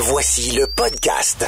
Voici le podcast.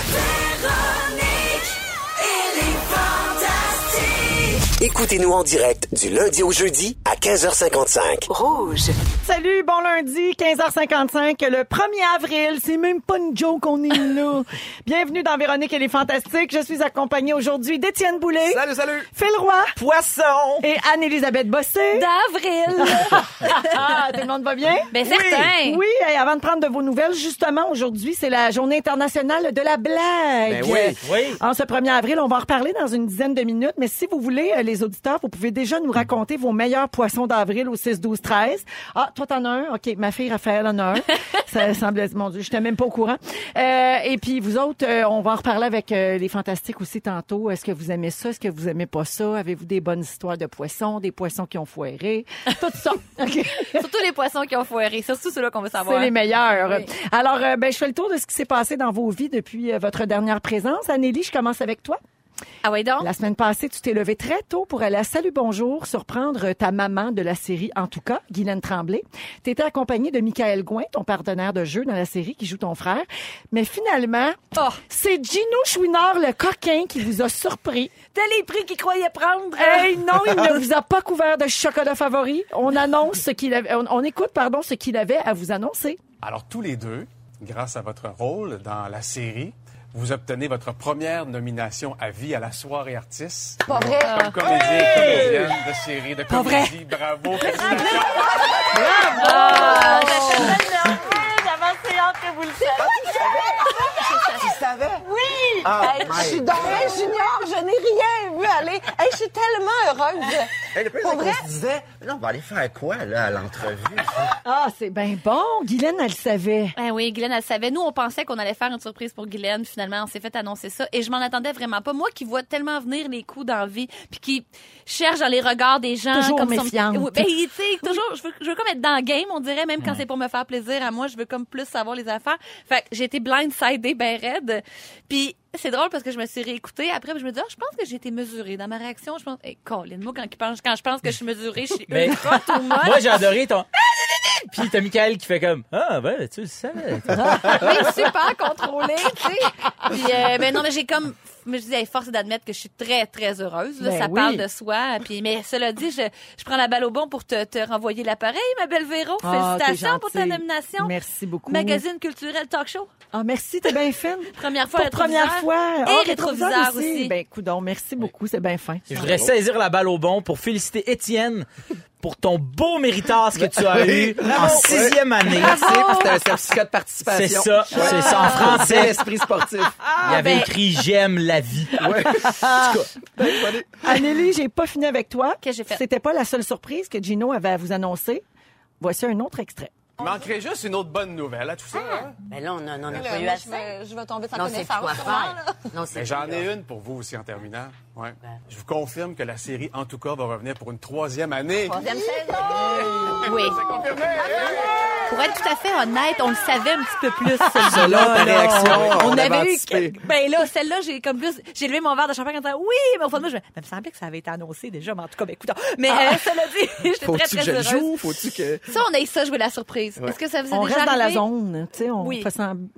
Écoutez-nous en direct du lundi au jeudi à 15h55. Rouge. Salut, bon lundi, 15h55, le 1er avril. C'est même pas une joke, on est là. Bienvenue dans Véronique et les Fantastiques. Je suis accompagnée aujourd'hui d'Étienne Boulay. Salut, salut! Phil Roy. Poisson! Et Anne-Élisabeth Bossé. D'avril. Ah, tout le monde va bien? Ben, certain. Oui, et avant de prendre de vos nouvelles, justement, aujourd'hui, c'est la journée internationale de la blague. Ben oui, oui. En ce 1er avril, on va en reparler dans une dizaine de minutes, mais si vous voulez, euh, les auditeurs, vous pouvez déjà nous raconter vos meilleurs poissons d'avril au 6, 12, 13. Ah, toi, t'en as un? OK, ma fille Raphaël en a un. Ça semble, mon Dieu, je n'étais même pas au courant. Euh, et puis, vous autres, euh, on va en reparler avec euh, les fantastiques aussi tantôt. Est-ce que vous aimez ça? Est-ce que vous aimez pas ça? Avez-vous des bonnes histoires de poissons? Des poissons qui ont foiré? Tout ça. OK. Surtout les poissons qui ont foiré. Surtout ceux-là qu'on veut savoir. C'est les meilleurs. Oui. Alors, euh, ben, je fais le tour de ce qui s'est passé dans vos vies depuis votre dernière présence. Anélie, je commence avec toi. Ah oui, donc? La semaine passée, tu t'es levé très tôt pour aller à Salut Bonjour surprendre ta maman de la série En tout cas, Guylaine Tremblay. Tu étais accompagnée de Michael Gouin, ton partenaire de jeu dans la série qui joue ton frère. Mais finalement, Oh. c'est Gino Chouinard, le coquin, qui vous a surpris. T'as les prix qu'il croyait prendre. Hey, non, il ne vous a pas couvert de chocolat favori. On annonce ce qu'il avait, on, on écoute, pardon, ce qu'il avait à vous annoncer. Alors, tous les deux, grâce à votre rôle dans la série, vous obtenez votre première nomination à vie à la soirée artiste. Pas vrai? Comme comédien et comédienne de série, de comédie. Bravo, félicitations. Ah, j'étais tellement nerveuse. J'avais assez hâte que vous le sachiez. Tu savais? Oui! Ah, Hey, je suis dans junior, je n'ai rien vu aller. Hey, je suis tellement heureuse. Hey, le plus, Pour vrai? se disait, là, on va aller faire quoi, là, à l'entrevue? Ah, c'est bien bon. Guylaine, elle le savait. Ben oui, Guylaine, elle savait. Nous, on pensait qu'on allait faire une surprise pour Guylaine. Finalement, on s'est fait annoncer ça. Et je m'en attendais vraiment pas. Moi qui vois tellement venir les coups d'envie, puis qui cherche dans les regards des gens. Toujours comme son- méfiante. Oui, ben, tu sais, toujours, je veux, je veux comme être dans le game, on dirait, même quand c'est pour me faire plaisir à moi, je veux comme plus savoir les affaires. Fait que j'ai été blindsidée ben raide. Puis c'est drôle parce que je me suis réécoutée après, puis je me dis, ah, je pense que j'ai été mesurée dans ma réaction. Je pense, hey, Colin, moi, quand, quand je pense que je suis mesurée, je suis Mais- ultra. Moi, j'ai adoré ton. Puis t'as Michael qui fait comme Ah, ben, tu le savais. super contrôlé, tu sais. Puis, euh, ben non, mais j'ai comme, mais je dis, force est d'admettre que je suis très, très heureuse. Là, Ben ça oui. parle de soi. Puis, mais cela dit, je, je prends la balle au bon pour te, te renvoyer l'appareil, ma belle Véro. Ah, Félicitations pour ta nomination. Merci beaucoup. Magazine culturel talk show. Ah, merci, t'es bien fine. Première fois Pour première rétroviseur. fois. Et Ah, rétroviseur aussi. Ben, coudon, merci beaucoup, c'est bien fin. Je voudrais saisir la balle au bon pour féliciter Étienne pour ton beau méritage que tu as eu en sixième année. Merci pour ce certificat de participation. C'est ça, c'est ça en Bel français. esprit sportif. Il y avait ben- écrit J'aime la vie. Ouais. En tout cas, ben. Anélie, j'ai pas fini avec toi. Que j'ai fait? C'était pas la seule surprise que Gino avait à vous annoncer. Voici un autre extrait. Il manquerait juste une autre bonne nouvelle à tout ça. hein? Ben là, on en a pas eu assez. je, vais, tomber sans Non, c'est connaissance. quoi sûrement, faire? là. Non, c'est Mais j'en ai une pour vous aussi en terminant. Ouais. Je vous confirme que la série, en tout cas, va revenir pour une troisième année. Troisième saison. Oui. C'est confirmé! Pour être tout à fait honnête, on le savait un petit peu plus. celle-là, Selon ta réaction, on On avait avait eu. Ben là, celle-là, j'ai comme plus. J'ai levé mon verre de champagne en disant oui, mais au fond de moi, je me, mais il me semblait que ça avait été annoncé déjà, mais en tout cas, ben écoute. Mais euh, cela dit, j'étais très, très que je heureuse. joue? Faut-tu que... Ça, on a eu ça jouer la surprise. Est-ce que ça vous est On déjà reste dans la zone, tu sais, on Oui.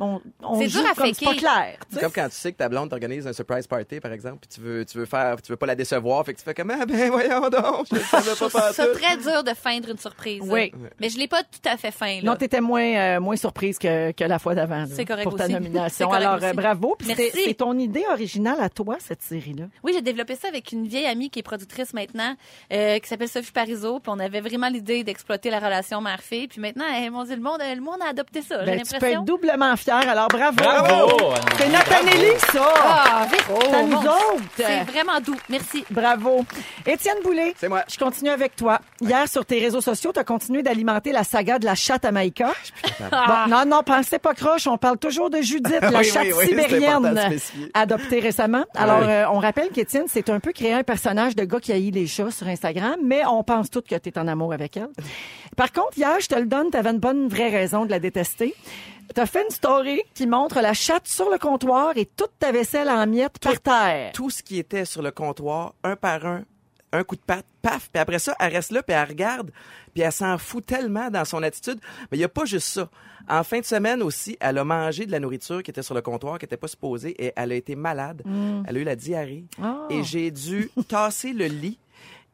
on, on C'est joue dur à comme c'est pas clair. tu C'est sais. comme quand tu sais que ta blonde t'organise un surprise party, par exemple, puis tu veux, tu veux faire, tu veux pas la décevoir, fait que tu fais comme, ah ben voyons donc, je le savais pas ça partout. très dur de feindre une surprise. Oui. Mais je l'ai pas tout à fait feint, là. Non, t'étais moins, euh, moins surprise que, que la fois d'avant. là, C'est correct Pour ta aussi. nomination. C'est correct Alors, aussi. euh, bravo. Puis Merci. c'est c'est ton idée originale à toi, cette série-là? Oui, j'ai développé ça avec une vieille amie qui est productrice maintenant, euh, qui s'appelle Sophie Parizeau. Puis on avait vraiment l'idée d'exploiter la relation mère-fille. Puis maintenant, eh, mon Dieu, le monde, le monde a adopté ça. J'ai Ben, tu peux être doublement fier. Alors, bravo. Bravo! C'est notre Anélie, ça. Ah, Véro, C'est à nous Dieu. autres. C'est vraiment doux. Merci. Bravo. Étienne Boulay. C'est moi. Je continue avec toi. Hier, sur tes réseaux sociaux, tu as continué d'alimenter la saga de la chatte à Maïka. Bon, non, non, pensez pas croche. On parle toujours de Judith, la Oui, chatte oui, oui, sibérienne adoptée récemment. Alors, Oui. euh, on rappelle qu'Étienne, c'est un peu créé un personnage de gars qui haït les chats sur Instagram, mais on pense toutes que tu es en amour avec elle. Par contre, hier, je te le donne, tu avais une bonne vraie raison de la détester. Tu as fait une story qui montre la chatte sur le comptoir et toute ta vaisselle en miettes par terre. Tout ce qui était sur le comptoir, un par un, un coup de patte, paf, puis après ça, elle reste là, puis elle regarde, puis elle s'en fout tellement dans son attitude. Mais il y a pas juste ça. En fin de semaine aussi, elle a mangé de la nourriture qui était sur le comptoir, qui était pas supposée, et elle a été malade. Elle a eu la diarrhée. Ah. Et j'ai dû tasser le lit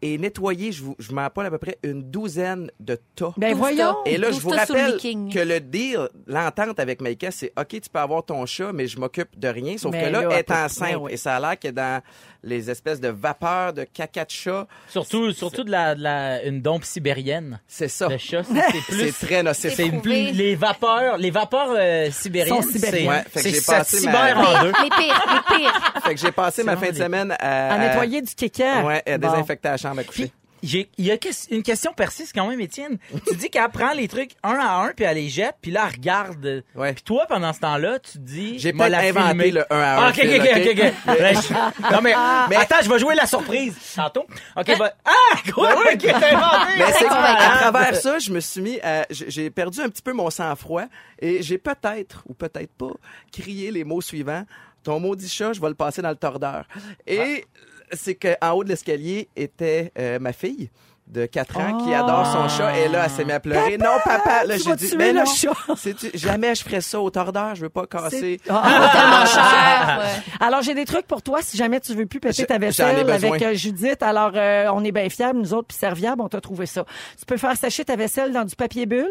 et nettoyer, je, vous, je m'en parle à peu près une douzaine de tas. Ben voyons. Et là, je vous rappelle que le deal, l'entente avec Maïka, c'est OK, tu peux avoir ton chat, mais je m'occupe de rien. Sauf Mais que là, là, elle est enceinte. ben. Et ça a l'air que dans les espèces de vapeurs de caca de chat, Surtout, surtout de la, de la, une dompe sibérienne. c'est ça. Le chat, c'est c'est plus. C'est très nocif. C'est plus les vapeurs, les vapeurs euh, sibériennes. Sont sibériennes. c'est- Ouais, fait que c'est j'ai ça passé ma- en deux. Les pires, les pires. Fait que j'ai passé ma C'est fin de semaine à, À nettoyer du kéké. Ouais, à Bon. désinfecter la chambre à coucher. Puis, il y a une question persiste quand même, Étienne. tu dis qu'elle prend les trucs un à un, puis elle les jette, puis là, elle regarde. Ouais. Puis toi, pendant ce temps-là, tu dis... J'ai la inventé filmer. le un à un Ah, OK, OK, OK, OK? Non, mais, mais attends, je vais jouer la surprise tantôt. OK, va... Ah, quoi? T'as inventé. Mais c'est Ah, ah, travers ça, je me suis mis à, j'ai j'ai perdu un petit peu mon sang-froid et j'ai peut-être, ou peut-être pas, crié les mots suivants. Ton maudit chat, je vais le passer dans le tordeur. Et c'est qu'en haut de l'escalier était euh, ma fille de 4 ans qui adore son chat et là elle s'est mise à pleurer non papa là j'ai dit mais le non chat. jamais je ferais ça au tordeur je veux pas casser Ah. Ouais. Alors, j'ai des trucs pour toi si jamais tu veux plus péter Je- ta vaisselle avec euh, Judith. Alors, euh, on est bien fiables, nous autres, puis serviables, on t'a trouvé ça. Tu peux faire sécher ta vaisselle dans du papier bulle.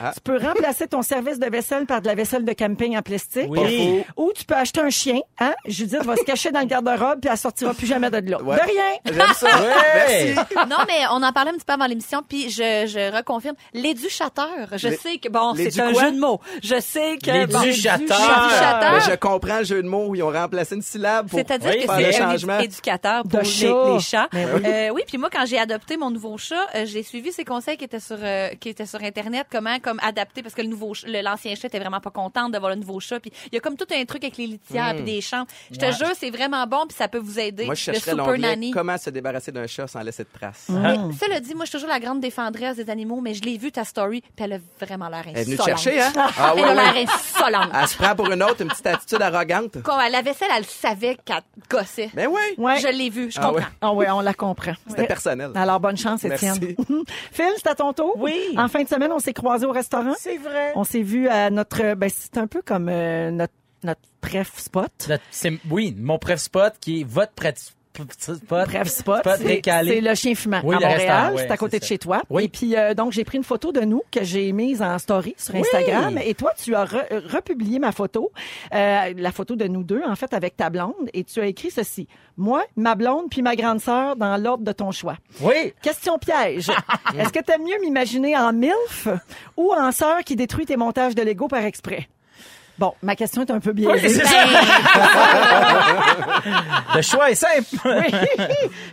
Ah. Tu peux remplacer ton service de vaisselle par de la vaisselle de camping en plastique. Oui. Ou tu peux acheter un chien. Hein? Judith va se cacher dans le garde-robe puis elle sortira plus jamais de là. Ouais. De rien. j'aime ça Ouais. merci Non, mais on en parlait un petit peu avant l'émission, puis je, je reconfirme. L'éduchateur, je Les- sais que, bon, c'est un jeu de mots. Je sais que... bon, L'éduchateur. l'éduchateur. mais je comprends le jeu de mots où ils ont remplacé une syllabe pour C'est-à-dire Oui, que faire c'est le un édu- éducateur pour les, les chats. Mais oui. Euh, oui, puis moi, quand j'ai adopté mon nouveau chat, euh, j'ai suivi ses conseils qui étaient sur euh, qui étaient sur internet, comment comme adapter parce que le nouveau l'ancien chat était vraiment pas contente d'avoir le nouveau chat. Puis il y a comme tout un truc avec les litières puis des champs. Je te Ouais. jure, c'est vraiment bon puis ça peut vous aider. moi je le chercherais super nanny. comment se débarrasser d'un chat sans laisser de traces? Dit, moi, je suis toujours la grande défendresse des animaux, mais je l'ai vu ta story, puis elle a vraiment l'air elle est venue insolente. te chercher hein? Ah elle a l'air insolente. elle se prend pour une autre une petite attitude arrogante Quand à la vaisselle, elle savait qu'elle gossait. ben oui Ouais. Je l'ai vu, je Ah comprends. Ah ouais, on la comprend. c'était personnel Alors, bonne chance, Étienne. Merci. Phil, c'est à ton tour? Oui. En fin de semaine, on s'est croisés au restaurant. C'est vrai. On s'est vu à notre... Ben, c'est un peu comme euh, notre, notre préf spot. Notre- oui, mon préf spot qui est votre préf spot. Bref spot, c'est le chien fumant Oui, à Montréal, ouais, c'est à côté de ça. chez toi. Oui. Et puis euh, donc j'ai pris une photo de nous que j'ai mise en story sur Instagram et toi tu as re- euh, republié ma photo, euh, la photo de nous deux en fait avec ta blonde et tu as écrit ceci moi, ma blonde puis ma grande sœur dans l'ordre de ton choix. Oui. Question piège. Est-ce que t'aimes mieux m'imaginer en MILF ou en sœur qui détruit tes montages de Lego par exprès? Bon, ma question est un peu Oui, biaisée. c'est ça. Le choix est simple. Oui.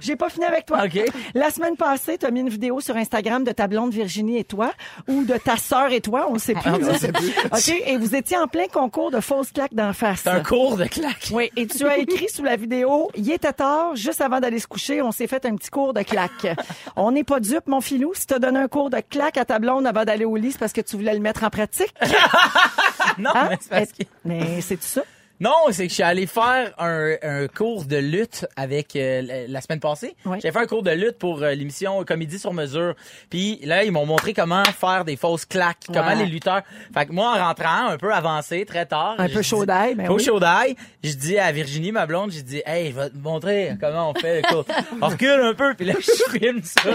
J'ai pas fini avec toi. OK. La semaine passée, tu as mis une vidéo sur Instagram de ta blonde Virginie et toi, ou de ta sœur et toi, on ne sait plus. Ah, on sait OK. Et vous étiez en plein concours de fausses claques d'en face. C'est un cours de claque. Oui, et tu as écrit sous la vidéo, il était tard, juste avant d'aller se coucher, on s'est fait un petit cours de claques. On n'est pas dupe, mon filou. Si t'as donné un cours de claques à ta blonde avant d'aller au lit, c'est parce que tu voulais le mettre en pratique. Non, Hein? mais c'est parce que... Mais c'est tout ça? Non, c'est que je suis allé faire un, un cours de lutte avec euh, la, la semaine passée. Oui. J'ai fait un cours de lutte pour euh, l'émission Comédie sur mesure. Puis là, ils m'ont montré comment faire des fausses claques, comment les lutteurs. Fait que moi, en rentrant un peu avancé, très tard, Un peu chaud d'ail, ben Pas oui. chaud d'ail. Je dis à Virginie, ma blonde, j'ai dit, hey, je vais te montrer comment on fait le cours. On recule un peu, puis là, je filme ça.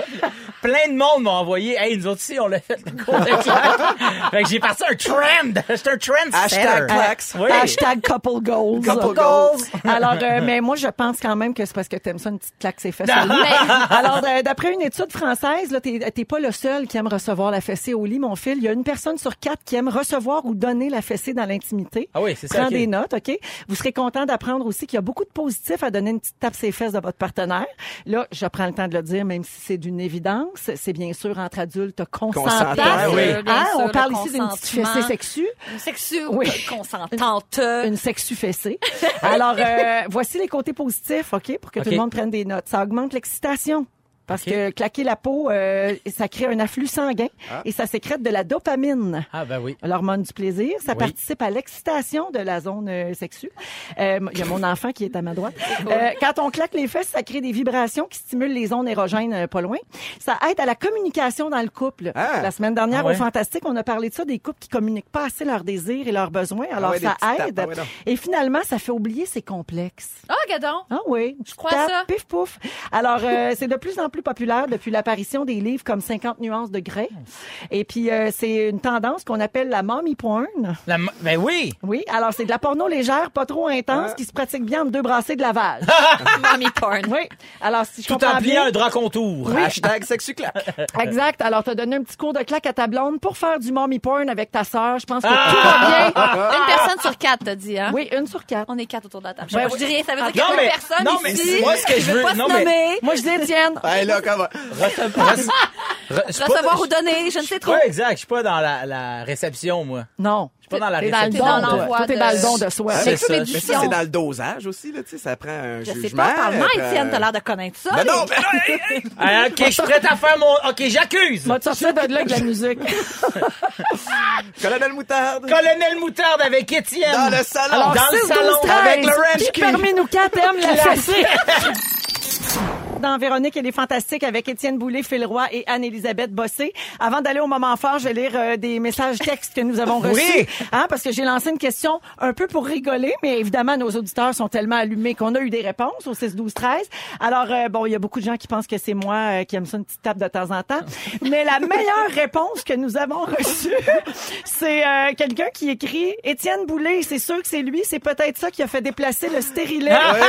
Plein de monde m'ont envoyé, hey, nous autres aussi, on l'a fait le cours de claques. fait que j'ai parti un trend. J'étais un trend. Hashtag claques. Oui. Hashtag couple goals. Couple goals. Alors, euh, mais moi, je pense quand même que c'est parce que t'aimes ça une petite claque ses fesses. au lit. Alors, euh, d'après une étude française, là, t'es, t'es pas le seul qui aime recevoir la fessée au lit, mon fil. Il y a une personne sur quatre qui aime recevoir ou donner la fessée dans l'intimité. Ah oui, c'est ça, Prends ok. des notes, OK? Vous serez content d'apprendre aussi qu'il y a beaucoup de positifs à donner une petite tape ses fesses de votre partenaire. Là, je prends le temps de le dire, même si c'est d'une évidence. C'est bien sûr entre adultes consentants. Bien oui. Hein, on le parle ici d'une petite fessée sexue. Une sexue Oui. consentante. une sexu fessée. Alors, euh, voici les côtés positifs, OK, pour que tout le monde prenne des notes. Ça augmente l'excitation. Parce que claquer la peau, euh, ça crée un afflux sanguin et ça sécrète de la dopamine. Ah, ben oui. L'hormone du plaisir, ça Oui. participe à l'excitation de la zone euh, sexuelle. Euh, Il y a mon enfant qui est à ma droite. Euh, quand on claque les fesses, ça crée des vibrations qui stimulent les zones érogènes euh, pas loin. Ça aide à la communication dans le couple. Ah. La semaine dernière, Ah ouais? au Fantastique, on a parlé de ça, des couples qui communiquent pas assez leurs désirs et leurs besoins. Alors, ouais, ça tapes. aide. Ah ouais, et finalement, ça fait oublier ses complexes. Oh, gadon. Ah oui, je crois ça? Pif pouf. Alors euh, c'est de plus en plus populaire depuis l'apparition des livres comme 50 nuances de grès. Et puis euh, c'est une tendance qu'on appelle la mommy porn. La ben oui. Oui, alors c'est de la porno légère, pas trop intense, Ah. qui se pratique bien entre deux brassées de lavage. Mommy porn. oui. Alors si je Tout comprends en pliant bien, un drap contour. Hashtag sexuclac. exact. Alors t'as donné un petit cours de claque à ta blonde pour faire du mommy porn avec ta sœur. Je pense que Ah! tout va bien. Une personne sur quatre, t'as dit, hein? Oui, une sur quatre. On est quatre autour de la table. Je, Ben oui. je dis rien, ça veut dire qu'il y a mais- une personne non, mais ici. moi, ce que je veux- pas non, se mais- nommer, Moi je dis Étienne. Hey, là, comment? Recevoir ou donner, je ne sais trop. Ouais, exact. Je suis pas dans la, la réception, moi. Non. Je suis pas dans la T'es dans le réception. don, dans toi. l'envoi Toi, t'es de- dans le don de soi. C'est mais ça. Mais c'est dans le dosage aussi, là, tu sais, ça prend un Je sais jugement. pas, parle-moi, Étienne, t'as l'air de connaître ça. Mais non, mais non, hey, hey. Ah, ok, je suis prête à faire mon. Ok, j'accuse. Va te sortir de là avec la musique. Colonel Moutarde. Colonel Moutarde avec Étienne. Dans le salon. Alors, Dans le 6, salon 12, 13, avec le ranch qui parmi nous quatre aime la? Dans Véronique, elle est fantastique avec Étienne Boulay, Phil Roy et Anne-Élisabeth Bossé. Avant d'aller au moment fort, je vais lire euh, des messages textes que nous avons reçus. Oui. Hein, parce que j'ai lancé une question un peu pour rigoler, mais évidemment, nos auditeurs sont tellement allumés qu'on a eu des réponses au 6, 12, 13. Alors, euh, bon, il y a beaucoup de gens qui pensent que c'est moi euh, qui aime ça une petite tape de temps en temps. Mais la meilleure réponse que nous avons reçue, c'est euh, quelqu'un qui écrit Étienne Boulay, c'est sûr que c'est lui, c'est peut-être ça qui a fait déplacer le stérilet. Ouais,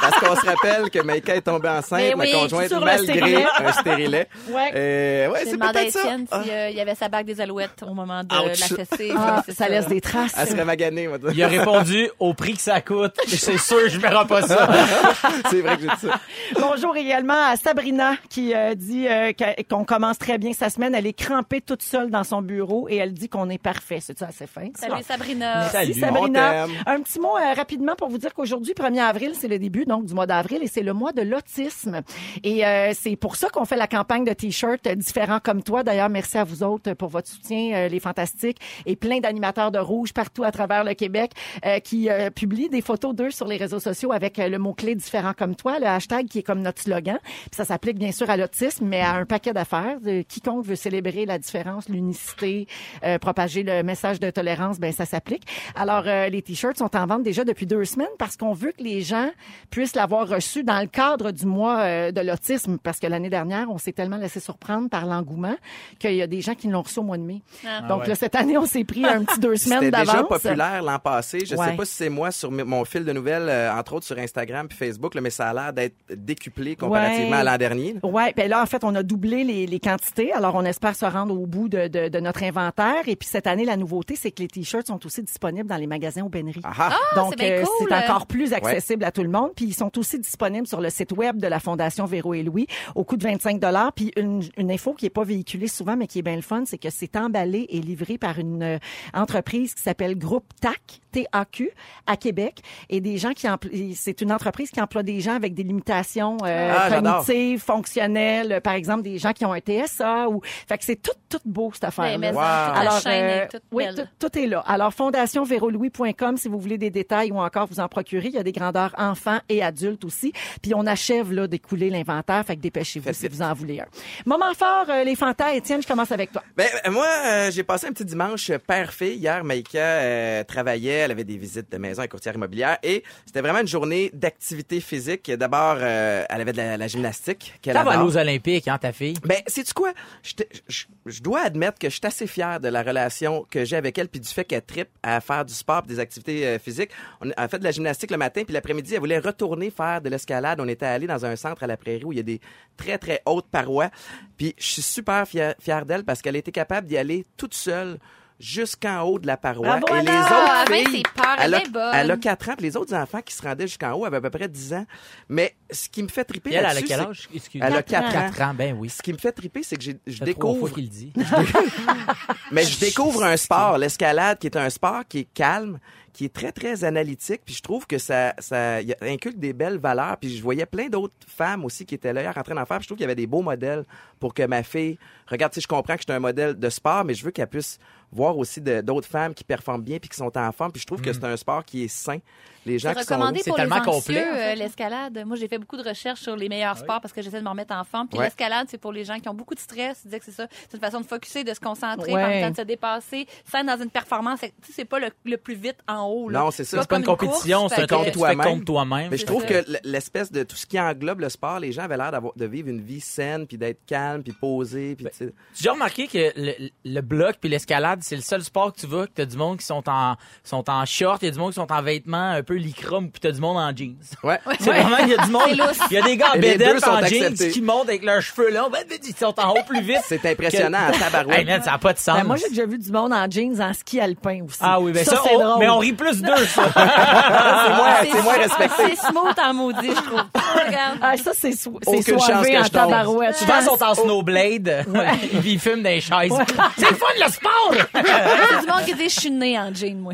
parce qu'on se rappelle que Maïka est tombée enceinte, ma oui, conjointe, sur le malgré stérilet. un stérilet. Ouais. Euh, ouais, c'est peut-être ça. Étienne Ah, s'il y avait sa bague des alouettes au moment de Ouch. la fessée. Ah, ça laisse des traces. Elle serait maganée, moi. Il a répondu au prix que ça coûte. C'est sûr, je verrai pas ça. C'est vrai que j'ai dit ça. Bonjour également à Sabrina qui euh, dit euh, qu'on commence très bien sa semaine. Elle est crampée toute seule dans son bureau et elle dit qu'on est parfait. C'est ça assez fin. Salut Sabrina. Merci Salut. Sabrina. Un petit mot euh, rapidement pour vous dire qu'aujourd'hui, 1er avril, c'est le début donc du mois d'avril et c'est le mois de l'autisme. Et euh, c'est pour ça qu'on fait la campagne de t-shirts différents comme toi. D'ailleurs, merci à vous autres pour votre soutien, euh, les fantastiques, et plein d'animateurs de rouge partout à travers le Québec euh, qui euh, publient des photos d'eux sur les réseaux sociaux avec le mot-clé différent comme toi, le hashtag qui est comme notre slogan. Puis ça s'applique bien sûr à l'autisme, mais à un paquet d'affaires. Quiconque veut célébrer la différence, l'unicité, euh, propager le message de tolérance, ben ça s'applique. Alors euh, les t-shirts sont en vente déjà depuis deux semaines parce qu'on veut que les gens puissent l'avoir reçu dans le cadre du mois euh, de l'autisme parce que l'année dernière on s'est tellement laissé surprendre par l'engouement qu'il y a des gens qui l'ont reçu au mois de mai. Ah. Donc ouais. là cette année on s'est pris un petit deux semaines C'était déjà d'avance. populaire l'an passé. Je Ouais. sais pas si c'est moi sur mon fil de nouvelles, euh, entre autres sur Instagram puis Facebook, là, mais ça a l'air d'être décuplé comparativement Ouais. à l'an dernier. là. Ouais, ben là en fait on a doublé les, les quantités. Alors on espère se rendre au bout de, de, de notre inventaire. Et puis cette année la nouveauté c'est que les t-shirts sont aussi disponibles dans les magasins Aubainerie. Ah ah. Donc c'est euh, cool. c'est encore plus accessible à tout le monde. Puis ils sont aussi disponibles sur le site web de la Fondation Véro et Louis au coût de 25 dollars. Puis une, une info qui est pas véhiculée souvent mais qui est bien le fun, c'est que c'est emballé et livré par une euh, entreprise qui s'appelle Groupe TAC. TAQ à Québec et des gens qui c'est une entreprise qui emploie des gens avec des limitations euh, Ah, cognitives, fonctionnelles, euh, par exemple des gens qui ont un TSA ou fait que c'est tout tout beau cette affaire. mais Wow. ça, toute la Alors, chaîne euh, est toute oui, belle. tout, tout est là. Alors, fondationvérolouis.com si vous voulez des détails ou encore vous en procurer. Il y a des grandeurs enfants et adultes aussi. Puis on achève là d'écouler l'inventaire, fait que dépêchez-vous si vous en voulez un. Moment fort, euh, les fantas. Étienne, je commence avec toi. Ben, euh, moi, euh, j'ai passé un petit dimanche euh, père-fille. Hier, Maïka euh, travaillait, elle avait des visites de maison et courtière immobilière et c'était vraiment une journée d'activité physique. D'abord, euh, elle avait de la, la gymnastique qu'elle Ça va aller aux Olympiques, hein, ta fille? Ben, sais-tu quoi? Je je dois admettre que je suis assez fier de la relation que j'ai avec elle puis du fait qu'elle tripe à faire du sport des activités euh, physiques. On a fait de la gymnastique le matin puis l'après-midi, elle voulait retourner faire de l'escalade. On était allé dans un centre à la prairie où il y a des très, très hautes parois. Puis je suis super fier, fier d'elle parce qu'elle a été capable d'y aller toute seule jusqu'en haut de la paroi. Bravo, et les autres Ah, ben, filles, peur, elle, a, elle est bonne. elle a 4 ans, puis les autres enfants qui se rendaient jusqu'en haut avaient à peu près 10 ans. Mais ce qui me fait triper elle, elle a quel c'est- âge? Elle a Quatre 4 ans. 4 ans, ben oui. Ce qui me fait triper, c'est que j'ai- je Ça trois fois découvre qu'il le dit. mais je découvre un sport, l'escalade, qui est un sport qui est calme, qui est très, très analytique. Puis je trouve que ça, ça inculque des belles valeurs. Puis je voyais plein d'autres femmes aussi qui étaient là hier en train d'en faire. Puis je trouve qu'il y avait des beaux modèles pour que ma fille... Regarde, sais, je comprends que je suis un modèle de sport, mais je veux qu'elle puisse voir aussi d'autres femmes qui performent bien puis qui sont en forme. Puis je trouve que c'est un sport qui est sain. Les gens C'est qui sont C'est pour les tellement anxieux, complet, en fait. euh, l'escalade. Moi, j'ai fait beaucoup de recherches sur les meilleurs sports parce que j'essaie de m'en remettre en forme. Puis Ouais. l'escalade, c'est pour les gens qui ont beaucoup de stress. Tu disais que c'est ça. C'est une façon de focuser, de se concentrer, Ouais. en même temps de se dépasser. Sans être dans une performance, c'est- tu sais, c'est pas le, le plus vite en haut. Là. Non, c'est ça. C'est pas une comme compétition, course, c'est contre toi-même. Mais je trouve que l'espèce de tout ce qui englobe le sport, les gens avaient l'air d'avoir- de vivre une vie saine, puis d'être calme, puis posé, puis tu sais. Tu as déjà remarqué que le, le bloc puis l'escalade, c'est le seul sport que tu vas, que t'as du monde qui sont en, sont en short, il y a du monde qui sont en vêtements un peu lycra, puis t'as du monde en jeans. Ouais. C'est vraiment, il y a du monde. Il y a des gars en en jeans acceptés. qui montent avec leurs cheveux longs. Ben, Ils sont en haut plus vite. C'est impressionnant à tabarouette. Hey, man, ça n'a pas de sens. Ben, moi, j'ai déjà vu du monde en jeans en ski alpin aussi. ah oui, ben ça, c'est on- drôle. mais on rit plus d'eux, ça. c'est moins, c'est moins respecté. C'est smooth en maudit, je trouve. Regarde. Ah, ça, c'est so soivé que en tabarouette. Souvent, ils sont en snowblade. Puis ils fument des chaises. C'est le fun, le sport! C'est du monde qui dit je suis né en jean, moi.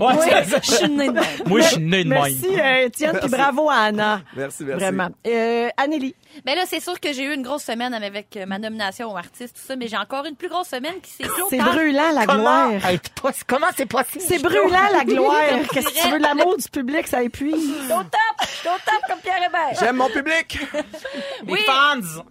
Je suis né de. Moi, je suis né de même. Merci, euh, Étienne, puis bravo à Anna. Merci, merci. Vraiment. Euh, Anneli. Ben là, c'est sûr que j'ai eu une grosse semaine avec euh, ma nomination au artiste, tout ça, mais j'ai encore une plus grosse semaine qui s'est clôt C'est brûlant, la Comment, gloire. Comment c'est possible? C'est brûlant, la gloire. Qu'est-ce que tu veux? L'amour du public, ça épuise. Je suis au top! Je suis au top comme Pierre Hébert! J'aime mon public. Les Oui. fans!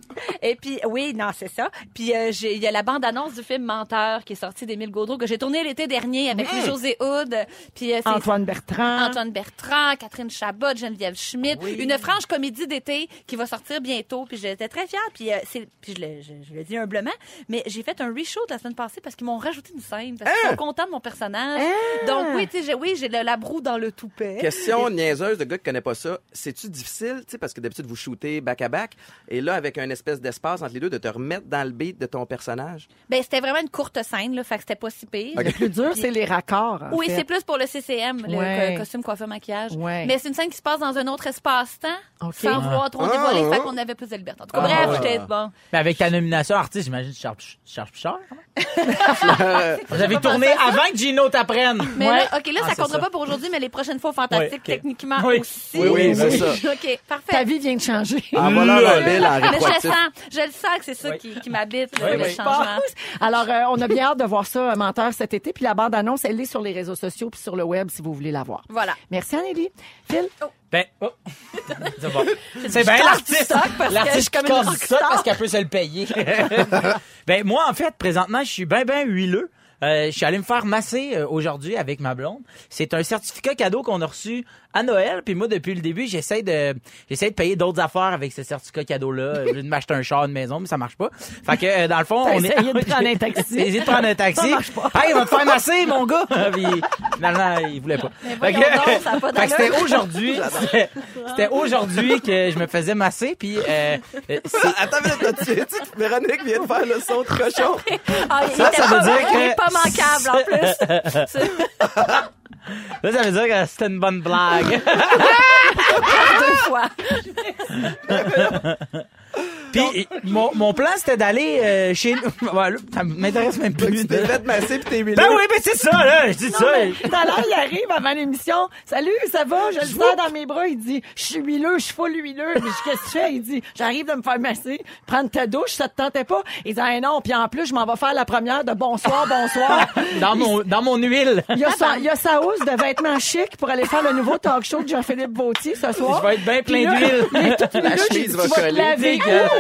Et puis, oui, non, c'est ça. Puis, euh, il y a la bande-annonce du film Menteur qui est sorti d'Émile Gaudreau que j'ai tourné l'été dernier avec José Hood. Puis, euh, c'est- Antoine Bertrand. Antoine Bertrand, Catherine Chabot, Geneviève Schmidt, une franche comédie d'été qui va sortir bientôt. Puis j'étais très fière. Puis, euh, c'est, puis je, le, je, je le dis humblement, mais j'ai fait un reshoot la semaine passée parce qu'ils m'ont rajouté une scène parce qu'ils sont contents de mon personnage. Donc oui, tu sais, j'ai- oui, j'ai le- la broue dans le toupet. Question niaiseuse de gars qui connaît pas ça. C'est-tu difficile, tu sais, parce que d'habitude vous shootez back à back, et là avec un espèce d'espace entre les deux, de te remettre dans le beat de ton personnage? Ben c'était vraiment une courte scène là, fait que c'était pas si pire. Le plus dur, c'est les raccords. Oui, fait. c'est plus pour le CCM, le Ouais. costume, coiffure, maquillage. Ouais. Mais c'est une scène qui se passe dans un autre espace-temps, sans vouloir trop Ah. dévoiler, Ah. fait qu'on avait plus de liberté. En tout cas, Ah. bref, j'étais bon. Mais avec ta nomination artiste, j'imagine que tu charges, charges plus cher. Vous avez tourné avant que Gino t'apprenne. Mais là, OK, là, Ah, ça c'est comptera ça. pas pour aujourd'hui, mais les prochaines fois, fantastiques, techniquement Oui. aussi. Oui, oui, c'est ça. OK, parfait. Ta vie vient de changer. Envoie-leur un Le- bill en Mais je le sens, je le sens que c'est ça Oui. qui, qui m'habite, Oui, le, changement. Alors, euh, on a bien hâte de voir ça, euh, Menteur, cet été. Puis la bande-annonce, elle est sur les réseaux sociaux puis sur le web si vous voulez la voir. Voilà. Merci, Anneli. Phil? Ben, oh. c'est bon. C'est bien l'artiste. L'artiste qui casse du stock parce qu'elle peut se le payer. ben, moi, en fait, présentement, je suis bien, bien huileux. Euh, je suis allé me faire masser euh, aujourd'hui avec ma blonde. C'est un certificat cadeau qu'on a reçu à Noël. Puis moi, depuis le début, j'essaie de j'essaie de payer d'autres affaires avec ce certificat cadeau-là. Je veux de m'acheter un char, une maison, mais ça marche pas. Fait que euh, dans le fond, on est essayé de prendre un taxi. J'ai essayé de prendre un taxi. Ça marche pas. Hey, il va te faire masser, mon gars. Puis finalement, il voulait pas. Mais Fait que- a pas fait que c'était aujourd'hui, c'était- aujourd'hui que je me faisais masser. Puis euh, euh, Attends, minute, tu sais que Véronique vient de faire le son de cochon. Ah, il Ça, était ça pas, veut dire il que- est pas manquable, en plus. C'est- là, ça veut dire que c'était une bonne blague. Deux fois. Puis mon, mon plan, c'était d'aller euh, chez nous. Voilà, ça m'intéresse même Tu plus. t'es fait masser pis t'es mis Ben là. oui, ben c'est ça, là. Je dis ça. Tout à l'heure, il arrive avant l'émission. Salut, ça va? Je le sens dans mes bras. Il dit, je suis huileux, je suis full huileux. Mais je- qu'est-ce que tu fais? Il dit, j'arrive de me faire masser, prendre ta douche, ça te tentait pas? Il dit, ah non, puis en plus, je m'en vais faire la première de bonsoir, bonsoir. Dans mon, dans mon huile. Il y, a sa, il y a sa housse de vêtements chics pour aller faire le nouveau talk show de Jean-Philippe Vautier ce soir. Je vais être bien plein d'huile. La chemise va tu coller.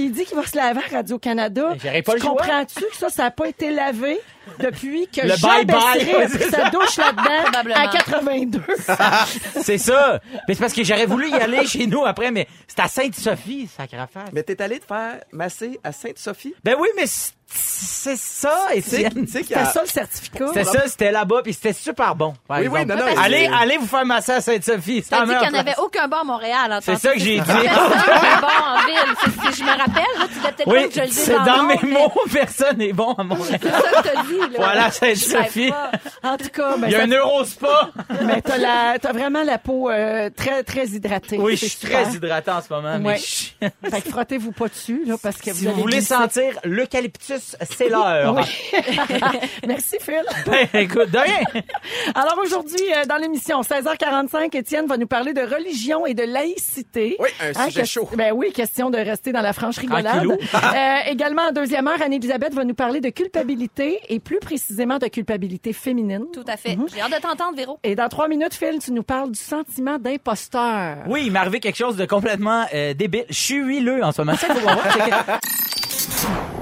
Il dit qu'il va se laver à Radio-Canada. J'aurais pas le choix. Comprends-tu que ça, ça n'a pas été lavé depuis que Le Jean bye-bye. Besseret a pris sa douche là-dedans à 82. C'est ça. Mais c'est parce que j'aurais voulu y aller chez nous après, mais c'est à Sainte-Sophie, sacrafage. Mais t'es allé te faire masser à Sainte-Sophie? Ben oui, mais c'est- ça, Tu tu a... ça le certificat. C'était ça, c'était là-bas, puis c'était super bon. par Oui, oui, exemple. non, non, allez, allez vous faire masser à Sainte-Sophie. T'as dit qu'il n'y en avait aucun bar à Montréal. en C'est ça que j'ai dit. Bon en ville. Si je me rappelle, là, tu devais peut-être pas Oui, que je le dise c'est dans mes mais mots, personne n'est bon à Montréal. C'est ça que t'as dit. là. Voilà, c'est Sophie. pas. En tout cas, ben, Il y a ça- un Eurospa. mais t'as la, t'as vraiment la peau euh, très, très hydratée. Oui, je C'est suis super. très hydratant en ce moment, mais Ouais. je- Fait que frottez-vous pas dessus, là, parce que si vous allez voulez glisser. sentir l'eucalyptus, c'est l'heure. Merci, Phil. Ben, écoute, de rien. Alors aujourd'hui, euh, dans l'émission 16h45, Étienne va nous parler de religion et de laïcité. Oui, un sujet ques- chaud. Ben oui, question de rester dans la franche Euh, également, en deuxième heure, Anne-Elisabeth va nous parler de culpabilité et plus précisément de culpabilité féminine. Tout à fait. J'ai hâte de t'entendre, Véro. Et dans trois minutes, Phil, tu nous parles du sentiment d'imposteur. Oui, il m'est arrivé quelque chose de complètement euh, débile. Je suis huileux en ce moment.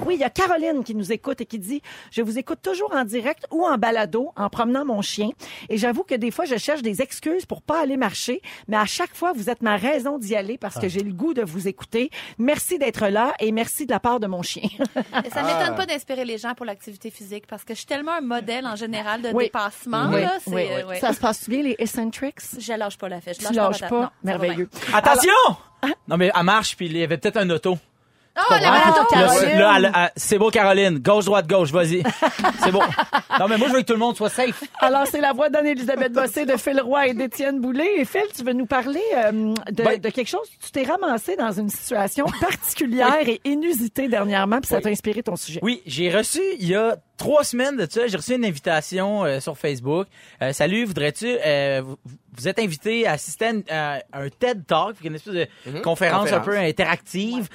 Oui, il y a Caroline qui nous écoute et qui dit Je vous écoute toujours en direct ou en balado en promenant mon chien. Et j'avoue que des fois, je cherche des excuses pour pas aller marcher, mais à chaque fois, vous êtes ma raison d'y aller parce que j'ai le goût de vous écouter. Merci d'être là et merci de la part de mon chien. Et ça m'étonne pas d'inspirer les gens pour l'activité physique parce que je suis tellement un modèle en général de Oui. dépassement. Oui, Là, c'est, oui, euh. Ça se passe bien, les eccentrics? Je lâche pas la fête. Je lâche pas. Non, Merveilleux. Attention! Non, mais elle marche, puis il y avait peut-être un auto. Oh, la Ah, balado, Caroline. Caroline. Là, là, elle- c'est beau, Caroline. Gauche, droite, gauche, vas-y. C'est beau. Non, mais moi, je veux que tout le monde soit safe. Alors, c'est la voix d'Anne-Elisabeth Bossé, de Phil Roy et d'Étienne Boulay. Et Phil, tu veux nous parler euh, de, Ben- de quelque chose? Tu t'es ramassé dans une situation particulière et inusitée dernièrement, puis ça t'a inspiré ton sujet. Oui, j'ai reçu il y a trois semaines de ça, j'ai reçu une invitation euh, sur Facebook. Euh, salut, voudrais-tu euh, vous, vous êtes invité à assister à, un TED Talk, une espèce de conférence, un Conférence. peu interactive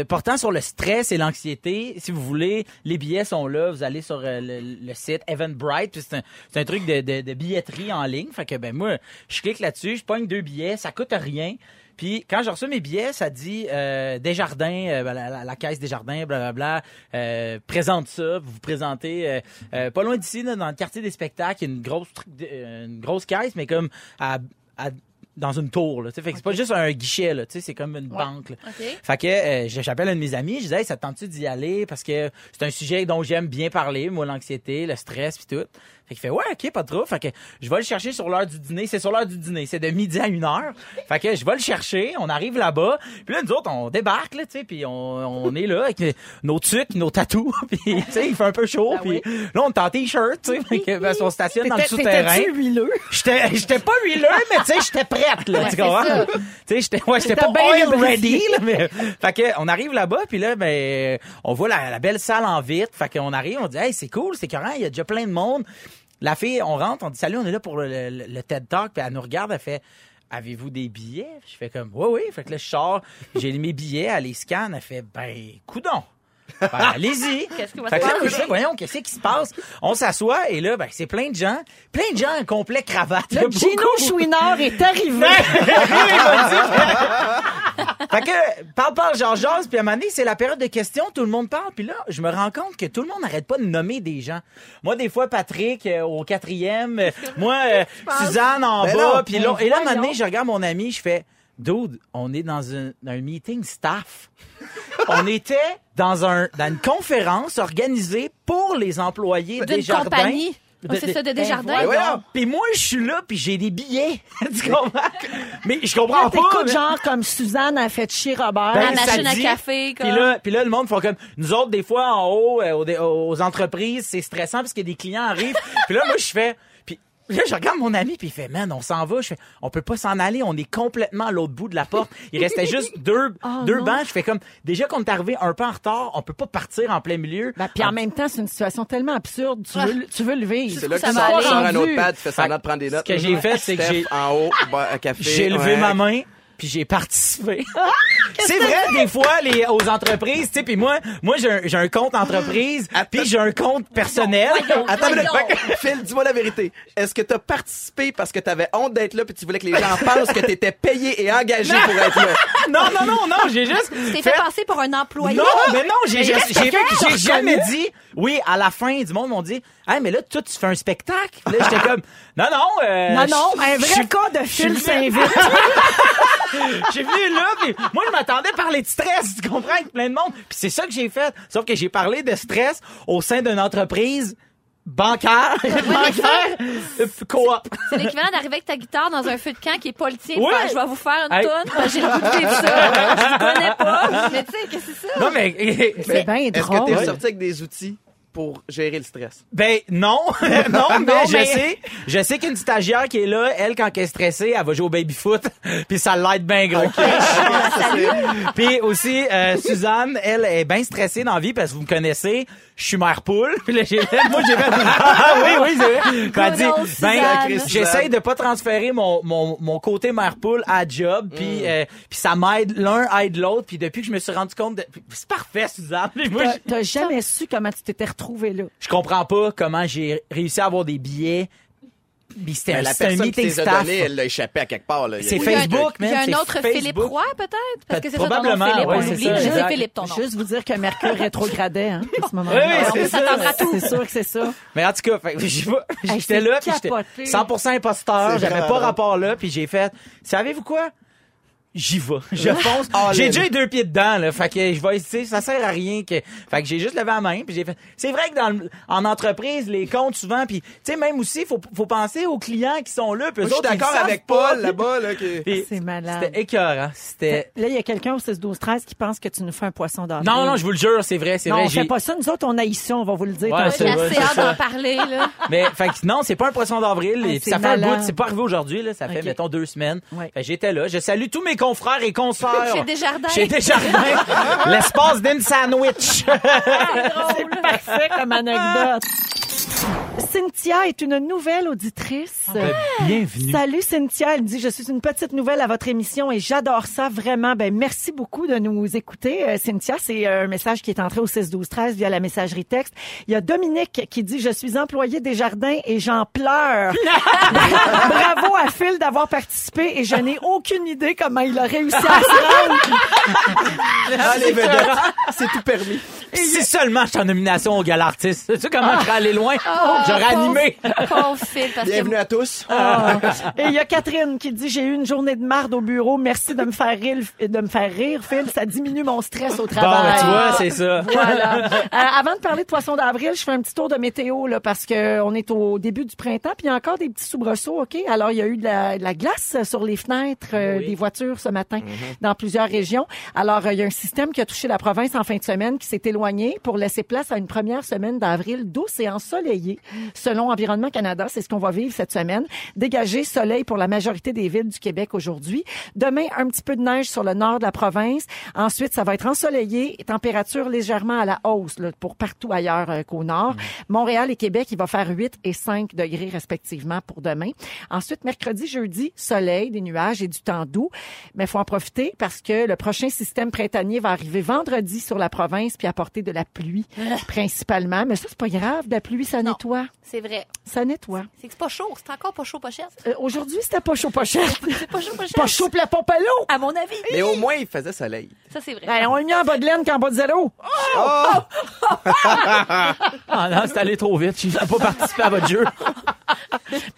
euh, portant sur le stress et l'anxiété. Si vous voulez, les billets sont là. Vous allez sur euh, le, le site Eventbrite, c'est un, truc de, billetterie en ligne. Fait que ben moi, je clique là-dessus, je pogne deux billets, ça coûte rien. Puis quand j'ai reçu mes billets, ça dit euh, Desjardins, ben, la, caisse Desjardins, blablabla, euh, présente ça, vous vous présentez pas loin d'ici, dans le quartier des spectacles, il y a une grosse une grosse caisse, mais comme à- dans une tour. Là, fait que c'est pas juste un guichet, là, c'est comme une banque. là. Fait que euh, j'appelle un de mes amis, je disais hey, ça te tente-tu d'y aller? Parce que c'est un sujet dont j'aime bien parler, moi l'anxiété, le stress puis tout. Fait qu'il fait ouais, OK, pas trop. Fait que je vais le chercher sur l'heure du dîner, c'est sur l'heure du dîner, c'est de midi à une heure. Fait que je vais le chercher, on arrive là-bas, puis là nous autres on débarque là, tu sais, puis on, on est là avec nos tucs, nos tatous, puis tu sais, il fait un peu chaud, puis là on est en t-shirt, tu sais, parce qu'on stationne dans le souterrain. Huileux? J'étais, j'étais pas huileux, mais tu sais, j'étais prête, là, tu comprends? Tu sais, j'étais, ouais, j'étais pas bien ready, là, mais, fait que, on arrive là-bas, puis là, ben, on voit la, la belle salle en vitre, fait qu'on arrive, on dit, hey, c'est cool, c'est correct, il y a déjà plein de monde. La fille, on rentre, on dit, salut, on est là pour le, TED Talk, puis elle nous regarde, elle fait, avez-vous des billets? Je fais comme, oui, oui, fait que là, je sors, j'ai mes billets, elle les scanne, elle fait, ben, coudon. Ben, allez-y. Qu'est-ce qui va Fait se que là, passer? voyons, qu'est-ce qui se passe? On s'assoit et là, ben, c'est plein de gens, plein de gens en complet cravate. Le Gino Chouinard est arrivé. fait que, parle, parle, genre, jase, puis à un moment donné, c'est la période de questions, tout le monde parle, puis là, je me rends compte que tout le monde n'arrête pas de nommer des gens. Moi, des fois, Patrick, euh, au quatrième, euh, moi, euh, Suzanne en Ben bas, puis là, et là, à un moment donné, je regarde mon ami, je fais, dude, on est dans un, un meeting staff. On était dans un, dans une conférence organisée pour les employés D'une des jardins. compagnie. Oh, c'est ça, de Desjardins. Ben voyons. Puis moi, je suis là, puis j'ai des billets. tu comprends? Mais je comprends pas. T'écoutes mais- genre comme Suzanne a fait chier Robert. Ben, La ça machine à dit. café, comme. Puis là, puis là, le monde font comme nous autres des fois en haut euh, aux, aux entreprises, c'est stressant parce que des clients arrivent. puis là, moi je fais puis là, je regarde mon ami puis il fait man, on s'en va. Je fais on peut pas s'en aller, on est complètement à l'autre bout de la porte. Il restait juste deux Oh, deux non. bancs. Je fais comme déjà qu'on est arrivé un peu en retard, on peut pas partir en plein milieu. Ben, puis en même temps, c'est une situation tellement absurde. Tu veux, le- tu veux le vivre. C'est là que Ça tu sors, un Rendu. autre pad, tu fais semblant de prendre des notes. que j'ai fait, c'est que j'ai- en haut, bois un café. J'ai levé ouais. ma main. Puis j'ai participé. c'est vrai, des fois, les, aux entreprises, tu sais, puis moi, moi, j'ai un, j'ai un compte entreprise, puis j'ai un compte personnel. Voyons, Attends une minute. Phil, dis-moi la vérité. Est-ce que t'as participé parce que t'avais honte d'être là puis tu voulais que les gens pensent que t'étais payé et engagé pour être là? Non, non, non, non, j'ai juste. Tu t'es fait passer pour un employé. Non, mais non, j'ai j'ai- j'ai jamais dit. Oui, à la fin du monde m'ont dit, hey, mais là, toi, tu fais un spectacle. Là, j'étais comme, non, non. Euh, Non, non, je- un je vrai suis- cas de Phil s'invite. J'ai venu là, puis moi, je m'attendais par les stress, tu comprends, avec plein de monde. Puis c'est ça que j'ai fait. Sauf que j'ai parlé de stress au sein d'une entreprise bancaire, bancaire, euh, coop. C'est l'équivalent d'arriver avec ta guitare dans un feu de camp qui est pas le tien. de Ouais. faire, je vais vous faire une Hey. toune. Ben, J'ai le goût de vivre ça. Je connais pas. Mais tu sais, qu'est-ce que c'est ça? Non, mais, C'est bien Est-ce que drôle. t'es sorti avec des outils? Pour gérer le stress? Ben non, non, mais je mais- sais, je sais qu'une stagiaire qui est là, elle quand elle est stressée, elle va jouer au baby foot, puis ça l'aide bien gros. puis aussi euh, Suzanne, elle est bien stressée dans la vie parce que vous me connaissez, je suis mère poule. Puis là, j'ai moi j'ai fait ah oui oui c'est vrai. Dit ben Suzanne. j'essaye de pas transférer mon mon mon côté mère poule à job puis euh, puis ça m'aide l'un aide l'autre puis depuis que je me suis rendu compte de c'est parfait Suzanne. Moi, T'as- je- T'as jamais su comment tu t'étais retrouvé là. je comprends pas comment j'ai réussi à avoir des billets. C'était Ben, un, la c'est un personne qui meeting les a staff. donnés, elle l'a échappé à quelque part. Là. Il y a- C'est Il y a un- Facebook, Il y a un c'est autre Facebook. Philippe Roy, peut-être? Parce que c'est ça ton nom, Probablement, Philippe. ouais, on c'est oublie. ça. Philippe, ton nom. Juste vous dire que Mercure rétrogradait hein, à ce moment-là. Oui, c'est on ça. s'attendra à tout. C'est sûr que c'est ça. Mais en tout cas, j'étais c'est là, puis j'étais capoté. 100% imposteur, C'est j'avais pas rapport là, puis j'ai fait, savez-vous quoi? J'y vais. Je fonce. All j'ai déjà eu deux pieds dedans, là. Fait que je vais, tu sais, ça sert à rien que, fait que j'ai juste levé la main puis j'ai fait, c'est vrai que dans le- en entreprise, les comptes souvent puis, tu sais, même aussi, faut, faut penser aux clients qui sont là puis je suis d'accord avec. Paul là-bas. Là, qui... Puis C'est malade. C'était écœurant. C'était, Là, il y a quelqu'un au 6 12 13 qui pense que tu nous fais un poisson d'avril. non, non, je vous le jure, c'est vrai, c'est Non, vrai. on j'ai- fait pas ça. Nous autres, on a ici, on va vous le dire. Ouais, c'est hâte d'en parler, là. Mais fait que non, c'est pas un poisson d'avril. Ah, ça fait un bout, c'est pas arrivé aujourd'hui là, ça fait mettons deux semaines. Ouais. Fait que j'étais là, je salue tous mes confrères et consoeurs. Chez Desjardins. Chez Desjardins. L'espace d'une sandwich. C'est parfait comme anecdote. Cynthia est une nouvelle auditrice. Bienvenue. Salut Cynthia, elle dit je suis une petite nouvelle à votre émission et j'adore ça vraiment. Ben merci beaucoup de nous écouter Euh, Cynthia, c'est euh, un message qui est entré au 6 12 13 via la messagerie texte. Il y a Dominique qui dit je suis employé des jardins et j'en pleure. Bravo à Phil d'avoir participé et je n'ai aucune idée comment il a réussi à se rendre. Ah, vedettes, c'est tout permis. Si seulement j'étais en nomination au Gala Artiste. Sais-tu comment je serais allé loin? Ah, J'aurais pauvre- animé. Pauvre Phil, parce Bienvenue que à tous. Ah. Et il y a Catherine qui dit j'ai eu une journée de marde au bureau. Merci de me faire rire, de me faire rire, Phil. Ça diminue mon stress au Bon, travail. ben, tu vois, c'est ça. Voilà. Euh, avant de parler de poisson d'avril, je fais un petit tour de météo là parce que on est au début du printemps puis il y a encore des petits soubresauts, OK? Alors il y a eu de la, de la glace sur les fenêtres euh, Oui. des voitures ce matin dans plusieurs régions. Alors euh, il y a un système qui a touché la province en fin de semaine qui s'est éloigné pour laisser place à une première semaine d'avril douce et ensoleillée selon Environnement Canada, c'est ce qu'on va vivre cette semaine. Dégagé soleil pour la majorité des villes du Québec aujourd'hui. Demain un petit peu de neige sur le nord de la province. Ensuite, ça va être ensoleillé, température légèrement à la hausse là, pour partout ailleurs euh, qu'au nord. Montréal et Québec, il va faire 8 et 5 degrés respectivement pour demain. Ensuite, mercredi, jeudi, soleil, des nuages et du temps doux. Mais faut en profiter parce que le prochain système printanier va arriver vendredi sur la province puis apporter de la pluie principalement. Mais ça, c'est pas grave. De la pluie, ça Non. nettoie. c'est vrai. Ça nettoie. C'est que c'est pas chaud. C'est encore pas chaud, pas cher. Euh, Aujourd'hui, c'était pas chaud, pas cher. C'est pas chaud, pas cher. pas chaud pour la pompe à l'eau. À mon avis. Mais au moins, il faisait soleil. Ça, c'est vrai. Ben, on est mieux en bas de laine qu'en bas de zéro. Ah non, c'est allé trop vite. Je n'ai pas participé à votre jeu.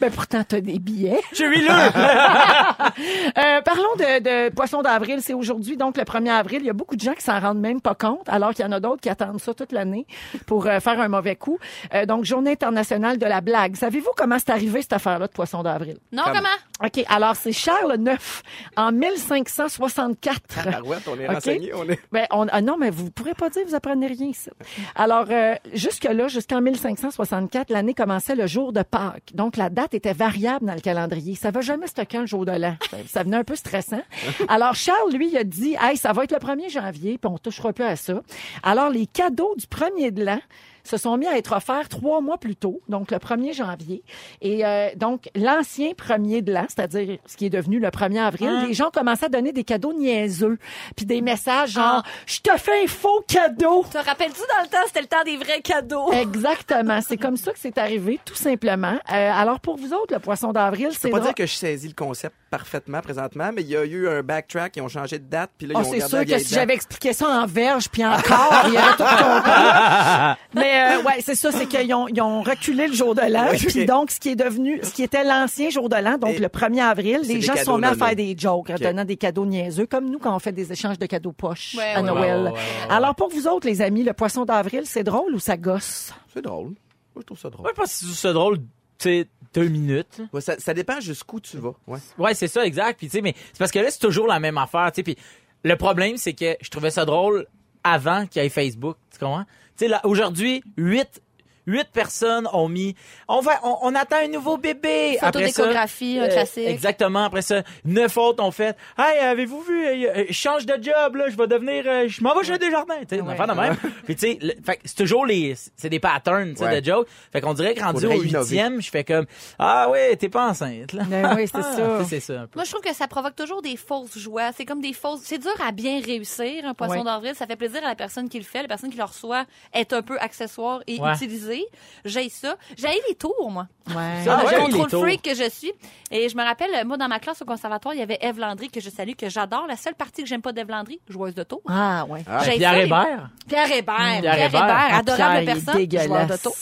Ben, pourtant, t'as des billets. Je suis le. Euh, parlons de, de poisson d'avril. C'est aujourd'hui, donc, le 1er avril. Il y a beaucoup de gens qui s'en rendent même pas compte, alors qu'il y en a d'autres qui attendent ça toute l'année pour euh, faire un mauvais coup. Euh, donc, Journée internationale de la blague. Savez-vous comment c'est arrivé, cette affaire-là de poisson d'avril? Non, Comme- comment? OK, alors, c'est Charles IX, en 1564. Tabarouette, on est renseigné. On est... Ben, on, ah non, mais vous pourrez pas dire, vous apprenez rien ici. Alors, euh, jusque-là, jusqu'en 1564, l'année commençait le jour de Pâques. Donc, la date était variable dans le calendrier. Ça va jamais quand le jour de l'an. Ça, venait un peu stressant. Alors, Charles, lui, il a dit, hey, ça va être le 1er janvier, puis on touchera plus à ça. Alors, les cadeaux du 1er de l'an, se sont mis à être offerts trois mois plus tôt, donc le 1er janvier. Et euh, donc, l'ancien 1er de l'an, c'est-à-dire ce qui est devenu le 1er avril, les gens commençaient à donner des cadeaux niaiseux, puis des messages genre « Je te fais un faux cadeau! Te rappelles-tu dans le temps, c'était le temps des vrais cadeaux? » Exactement. C'est comme ça que c'est arrivé, tout simplement. Euh, alors, pour vous autres, le poisson d'avril, Je c'est peux pas drôle. dire que je saisis le concept parfaitement présentement, mais il y a eu un backtrack, ils ont changé de date, puis là, ils ont c'est sûr que si j'avais expliqué ça en verge puis en corps, il aurait tout compris. Mais euh, ouais, c'est ça, c'est qu'ils ont, ils ont reculé le jour de l'an. Oui, Puis donc, ce qui est devenu, ce qui était l'ancien jour de l'an, donc Et le 1er avril, les gens sont mis à faire des jokes, en Ok. donnant des cadeaux niaiseux, comme nous quand on fait des échanges de cadeaux poches Ouais, à ouais, Noël. ouais, ouais, ouais, ouais. Alors pour vous autres, les amis, le poisson d'avril, c'est drôle ou ça gosse? C'est drôle. Moi, je trouve ça drôle. Ouais, pas si c'est drôle, tu sais, deux minutes. Ouais, ça, ça dépend jusqu'où tu vas. Ouais. Ouais, c'est ça, exact. Puis tu sais, mais c'est parce que là, c'est toujours la même affaire, tu sais. Puis le problème, c'est que je trouvais ça drôle avant qu'il y ait Facebook. Tu comprends? Tu sais, là, aujourd'hui, huit, huit personnes ont mis, on va, on, on attend un nouveau bébé. Photo Après ça, un euh, classique. Exactement. Après ça, neuf autres ont fait, hey, avez-vous vu, euh, euh, je change de job, là, je vais devenir, euh, je m'en vais chez Desjardins. Tu sais, affaire de même. Puis tu sais, le- fait que c'est toujours les, c'est des patterns, tu sais, Ouais. de jokes. Fait qu'on dirait que rendu au huitième, je fais comme, ah ouais, t'es pas enceinte, là. Ben oui, c'est Ah, ça. tu sais, C'est ça un peu. Moi, je trouve que ça provoque toujours des fausses joies. C'est comme des fausses. C'est dur à bien réussir, un poisson Oui. d'avril. Ça fait plaisir à la personne qui le fait. La personne qui le reçoit est un peu accessoire et Ouais. Utilisée. J'ai ça. J'ai les tours, moi. Ouais. Ah, ouais, contrôle tours. freak que je suis. Et je me rappelle, moi, dans ma classe au conservatoire, il y avait Eve Landry que je salue, que j'adore. La seule partie que j'aime pas d'Eve Landry, joueuse de tour. Ah, ouais. Ah. J'ai Pierre Hébert? Pierre Hébert. Pierre Pierre Hébert. Hébert, Ah, adorable est personne. Joueur de dégueulasse. tour.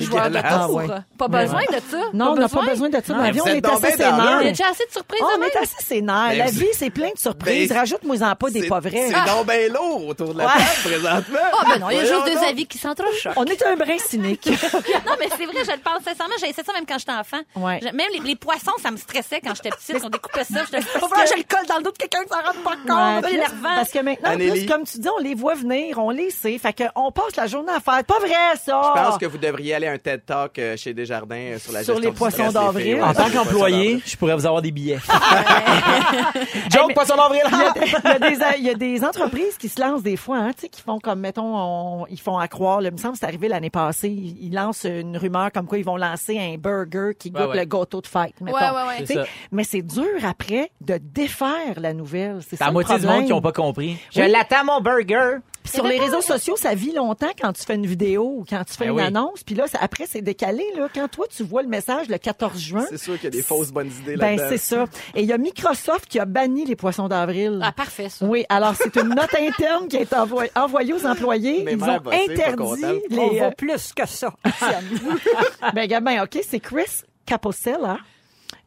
Joueur de Ah, tour. ouais. Pas besoin de ça. Non, on n'a pas besoin de ça dans Ah, la vie. vous On est assez dans Il y a sénère. déjà assez de surprises. Oh, on même. est assez sénère. La vie, c'est plein de surprises. Rajoute-moi-en pas des pas vrais. C'est donc bien lourd autour de la table présentement. Ah, ben non, il y a juste deux avis qui s'entrechoquent. On est un brin cynique. Non, mais c'est vrai, je le pense sincèrement. J'ai essayé ça même quand j'étais enfant. Ouais. Je- Même les, les poissons, ça me stressait quand j'étais petite. On découpait ça. Pas que- je le colle dans le dos de quelqu'un qui s'en rend pas Ouais, compte. puis C'est là, énervant. parce que maintenant, en Anneli. plus, comme tu dis, on les voit venir, on les sait. Fait qu'on passe la journée à faire. Pas vrai, ça! Je pense que vous devriez aller à un TED Talk euh, chez Desjardins euh, sur la Sur gestion les du poissons stress des d'avril. filles, ouais, En sur tant les poissons qu'employé, d'avril. je pourrais vous avoir des billets. Joke, poisson d'avril. Il y, a des, il, y a des, il y a des entreprises qui se lancent des fois, hein, tu sais, qui font comme, mettons, on- ils font à croire, là, il me semble que c'est arrivé l'année passée, ils, lancent une rumeur comme quoi ils vont lancer un burger qui goûte Ouais, ouais. le gâteau de fête, mettons. Ouais, C'est. Mais c'est dur après de défaire la nouvelle. C'est C'est ça la le moitié du monde qui n'ont pas compris. Je Oui. l'attends, mon burger. Sur les réseaux sociaux, ça vit longtemps quand tu fais une vidéo ou quand tu fais Ben une oui. annonce. Puis là, ça- après, c'est décalé. Là. Quand toi, tu vois le message le 14 juin, C'est sûr qu'il y a des fausses bonnes idées ben là-dedans. c'est ça. Et il y a Microsoft qui a banni les poissons d'avril. Ah, parfait, ça. Oui, alors c'est une note interne qui a été envoy- envoyée aux employés. Mes Ils ont interdit les... euh, plus que ça. ben, Gabin, OK, c'est Chris Capocella.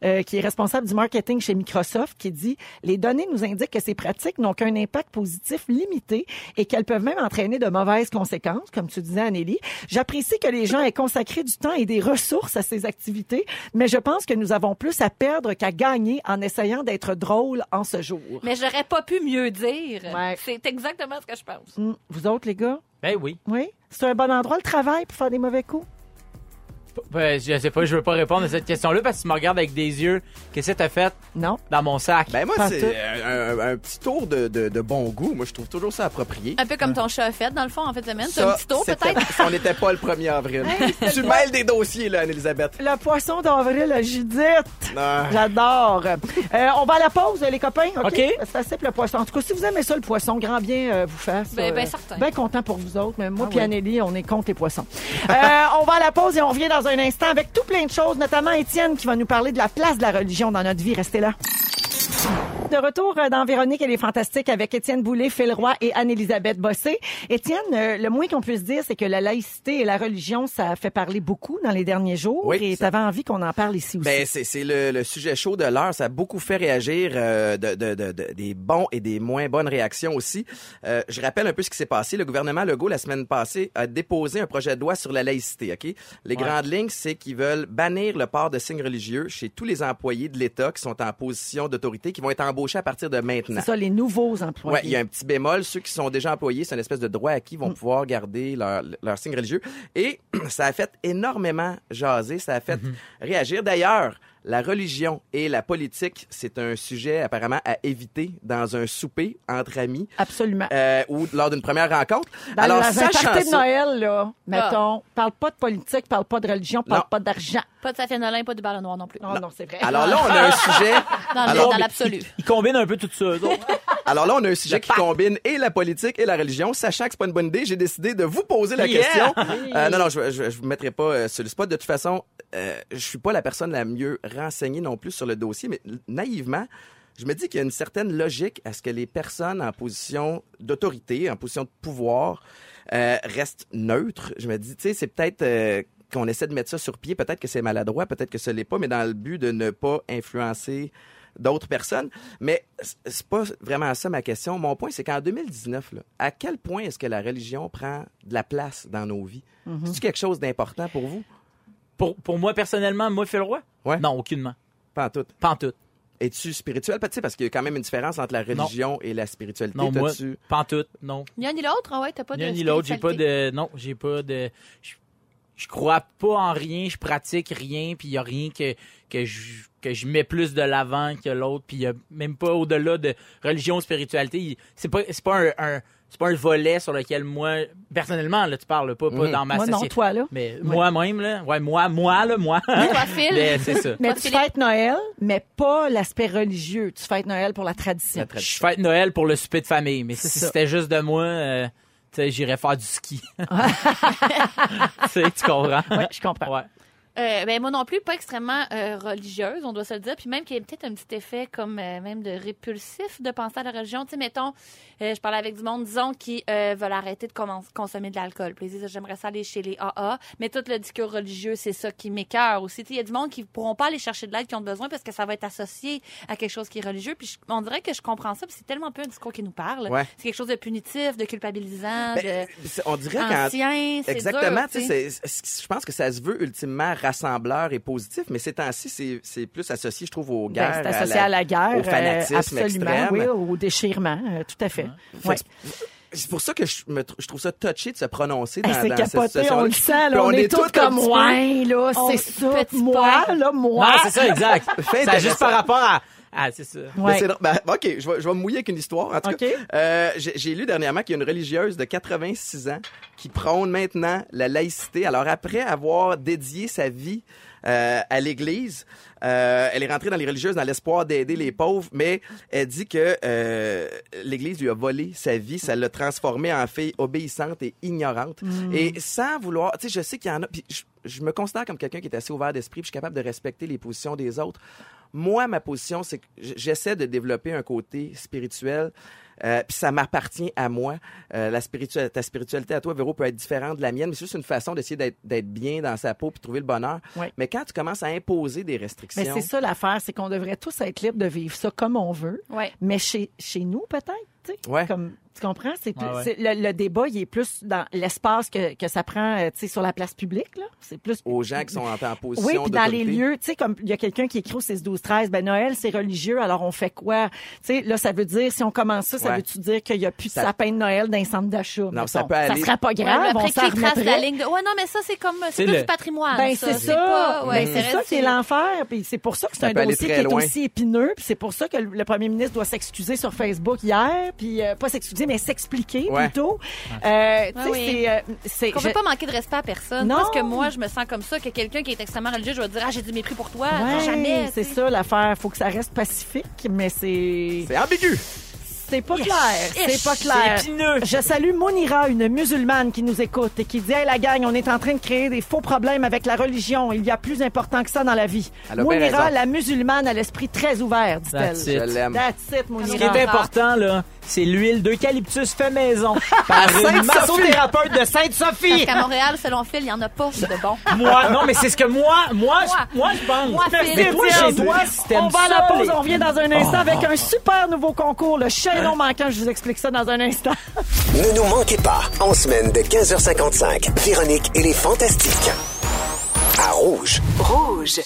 Euh, qui est responsable du marketing chez Microsoft, qui dit les données nous indiquent que ces pratiques n'ont qu'un impact positif limité et qu'elles peuvent même entraîner de mauvaises conséquences, comme tu disais, Anneli. J'apprécie que les gens aient consacré du temps et des ressources à ces activités, mais je pense que nous avons plus à perdre qu'à gagner en essayant d'être drôle en ce jour. Mais j'aurais pas pu mieux dire. Ouais. C'est exactement ce que je pense. Hum, Vous autres, les gars? Ben oui. Oui? C'est un bon endroit le travail pour faire des mauvais coups? Ben, je sais pas, je veux pas répondre à cette question-là parce que tu me regardes avec des yeux. Qu'est-ce que t'as fait? Non. dans mon sac? Ben moi, c'est un, un- un petit tour de, de- de bon goût. Moi, je trouve toujours ça approprié. Un peu comme ton chat a fait, dans le fond, en fait, semaine. C'est un petit tour, peut-être? On n'était pas le 1er avril. tu mêles des dossiers, là, Anne-Elisabeth. Le poisson d'avril Judith. Non. J'adore. Euh, on va à la pause, les copains. OK? C'est assez le poisson. En tout cas, si vous aimez ça, le poisson, grand bien euh, vous fasse. Ben, ben, certain. Bien content pour vous autres. Mais moi Ah puis oui. Anneli, on est contre les poissons. Euh, on va à la pause et on revient dans un instant avec tout plein de choses, notamment Étienne qui va nous parler de la place de la religion dans notre vie. Restez là. De retour euh, dans Véronique et les Fantastiques avec Étienne Boulay, Phil Roy et Anne-Élisabeth Bossé. Étienne, euh, le moins qu'on puisse dire, c'est que la laïcité et la religion, ça a fait parler beaucoup dans les derniers jours. Oui, et tu avais envie qu'on en parle ici aussi. Ben, c'est c'est le, le sujet chaud de l'heure. Ça a beaucoup fait réagir euh, de, de- de- de- des bons et des moins bonnes réactions aussi. Euh, je rappelle un peu ce qui s'est passé. Le gouvernement Legault, la semaine passée, a déposé un projet de loi sur la laïcité. Ok, Les grandes lignes, c'est qu'ils veulent bannir le port de signes religieux chez tous les employés de l'État qui sont en position d'autorité, qui vont être embauchés à partir de maintenant. c'est ça, les nouveaux employés. Ouais, il y a un petit bémol. Ceux qui sont déjà employés, c'est une espèce de droit acquis, Mm. vont pouvoir garder leur, leur signe religieux. Et ça a fait énormément jaser, ça a fait Mm-hmm. réagir. D'ailleurs, la religion et la politique, c'est un sujet apparemment à éviter dans un souper entre amis Absolument. euh, ou lors d'une première rencontre. Dans Alors, la party de Noël, là, mettons, parle pas de politique, parle pas de religion, parle Non. pas d'argent. Pas de Safia Nolin, pas de ballon noir non plus. Non, non, c'est vrai. alors là, on a un sujet. Dans, alors- dans l'absolu. Ils combinent un peu tout ça, eux autres. Alors là, on a un sujet qui combine et la politique et la religion. Sachant que c'est pas une bonne idée, j'ai décidé de vous poser la Yeah! question. Euh, non, non, je, je, je vous mettrai pas euh, sur le spot. De toute façon, euh, je suis pas la personne la mieux renseignée non plus sur le dossier, mais naïvement, je me dis qu'il y a une certaine logique à ce que les personnes en position d'autorité, en position de pouvoir, euh, restent neutres. Je me dis, tu sais, c'est peut-être euh, qu'on essaie de mettre ça sur pied. Peut-être que c'est maladroit, peut-être que ce l'est pas, mais dans le but de ne pas influencer d'autres personnes. Mais c'est pas vraiment ça ma question. Mon point, c'est qu'en 2019, là, à quel point est-ce que la religion prend de la place dans nos vies? C'est-tu quelque chose d'important pour vous? Pour, pour moi, personnellement, moi, Phil Roy? Ouais. Non, aucunement. Pas en tout. Pas en tout. Es-tu spirituel? Tu sais, parce qu'il y a quand même une différence entre la religion et la spiritualité. Non, moi, pas en tout, non. Ni un ni l'autre, ah ouais, t'as pas Ni de un ni l'autre, j'ai pas de... Non, j'ai pas de... je crois pas en rien, je pratique rien, puis il y a rien que, que, je, que je mets plus de l'avant que l'autre, puis il y a même pas au-delà de religion, spiritualité. C'est pas, c'est pas un... un- c'est pas un volet sur lequel moi, personnellement, là, tu parles, pas, pas Mhm. dans ma Moi, non, toi, là. Mais moi-même, là, ouais, moi, moi, là, moi. Toi, Phil. Mais c'est ça. Mais tu fêtes Noël, mais pas l'aspect religieux. Tu fêtes Noël pour la tradition. La tradition. Je fête Noël pour le souper de famille, mais si c'était juste de moi, euh, sais, j'irais faire du ski. tu comprends? Oui, je comprends. Ouais. Euh, ben moi non plus, pas extrêmement euh, religieuse, on doit se le dire. Puis même qu'il y a peut-être un petit effet comme euh, même de répulsif de penser à la religion. Tu sais, mettons, euh, je parlais avec du monde, disons, qui euh, veulent arrêter de consommer de l'alcool. Puis ils disent, j'aimerais ça aller chez les AA. Mais tout le discours religieux, c'est ça qui m'écœure aussi. Tu sais, il y a du monde qui pourront pas aller chercher de l'aide, qui ont besoin parce que ça va être associé à quelque chose qui est religieux. Puis je- on dirait que je comprends ça, puis c'est tellement peu un discours qui nous parle. Ouais. C'est quelque chose de punitif, de culpabilisant, Ben, c'est- on dirait de quand ancien. Exactement, dur, tu sais, je pense que ça se veut ultimement rassembleur et positif, mais ces temps-ci, c'est- c'est plus associé, je trouve, aux Ben, guerres. c'est associé à la, guerre. au fanatisme euh, absolument, extrême. oui, au déchirement, euh, tout à fait. Ouais. C'est pour ça que je, me tr- je trouve ça touché de se prononcer dans, Hey, dans cette capoté, situation. on le sent, là, Puis on, est tous comme ouais, là, On- c'est ça. Moi, là, moi. C'est ça, exact. Intéressant. juste par rapport à. Ah, c'est ça. Ouais. c'est drôle. Ben, OK, je vais, je vais me mouiller avec une histoire. En tout OK. cas, euh, j'ai j'ai lu dernièrement qu'il y a une religieuse de 86 ans qui prône maintenant la laïcité. Alors, après avoir dédié sa vie euh, à l'Église, euh, elle est rentrée dans les religieuses dans l'espoir d'aider les pauvres, mais elle dit que euh, l'Église lui a volé sa vie, ça l'a transformée en fille obéissante et ignorante. Et sans vouloir, tu sais, je sais qu'il y en a, je, je me considère comme quelqu'un qui est assez ouvert d'esprit, puis je suis capable de respecter les positions des autres. Moi, ma position, c'est que j'essaie de développer un côté spirituel. Euh, puis ça m'appartient à moi. Euh, la spiritualité, ta spiritualité à toi, Véro, peut être différente de la mienne, mais c'est juste une façon d'essayer d'être, bien dans sa peau puis de trouver le bonheur. Mais quand tu commences à imposer des restrictions, Mais c'est ça l'affaire, c'est qu'on devrait tous être libres de vivre ça comme on veut. Mais chez, chez nous, peut-être. Ouais. Comme, tu comprends? C'est plus, Ouais, ouais. c'est- le, le débat, il est plus dans l'espace que, que ça prend, euh, tu sais, sur la place publique, là. C'est plus. aux gens qui sont en, en position Oui, puis dans les lieux, tu sais, comme il y a quelqu'un qui écrit au 6 12 13 ben Noël c'est religieux, alors on fait quoi? Tu sais, là ça veut dire si on commence ça, ça Ouais. veut-tu dire qu'il y a plus de Ça- sapin de Noël dans les centres d'achat Non, ça peut aller- Ça serait pas Ouais, grave, on après, s'en qui trace la ligne de... Ouais, non, mais ça, c'est comme... C'est le- du patrimoine, Ben ça. c'est C'est ça. Ouais, c'est ça qui est l'enfer. Puis c'est pour ça que c'est Ça un dossier qui est aussi épineux. Puis c'est pour ça que le le premier ministre doit s'excuser sur Facebook hier. Puis euh, pas s'excuser, mais s'expliquer Ouais. plutôt. Euh, tu sais, Ah oui. c'est, euh, c'est. Qu'on je- peut pas manquer de respect à personne. Non. Parce que moi, je me sens comme ça, que quelqu'un qui est extrêmement religieux, je vais dire, ah, j'ai du mépris pour toi. Ouais, jamais. c'est ça l'affaire. Faut que ça reste pacifique, mais c'est C'est ambigu. c'est pas clair. C'est pas clair. C'est épineux. Je salue Monira, une musulmane qui nous écoute et qui dit Hey la gang, on est en train de créer des faux problèmes avec la religion. Il y a plus important que ça dans la vie. Monira, la musulmane, a l'esprit très ouvert, dit-elle. That's it. Je l'aime. That's it, Ce qui Monira. est important, là, c'est l'huile d'eucalyptus fait maison par une massothérapeute de Parce Sainte-Sophie. qu'à Montréal, selon Phil, il n'y en a pas de bon. moi, non, mais c'est ce que moi, moi, je, Moi. je pense. Moi, Phil. mais toi, Tiens, chez toi, si t'aimes On va à la pause, on revient dans un instant avec un super nouveau concours, le chaînon manquant. Je vous explique ça dans un instant. Ne nous manquez pas, en semaine de 15h55, Véronique et les Fantastiques. À Rouge. Rouge.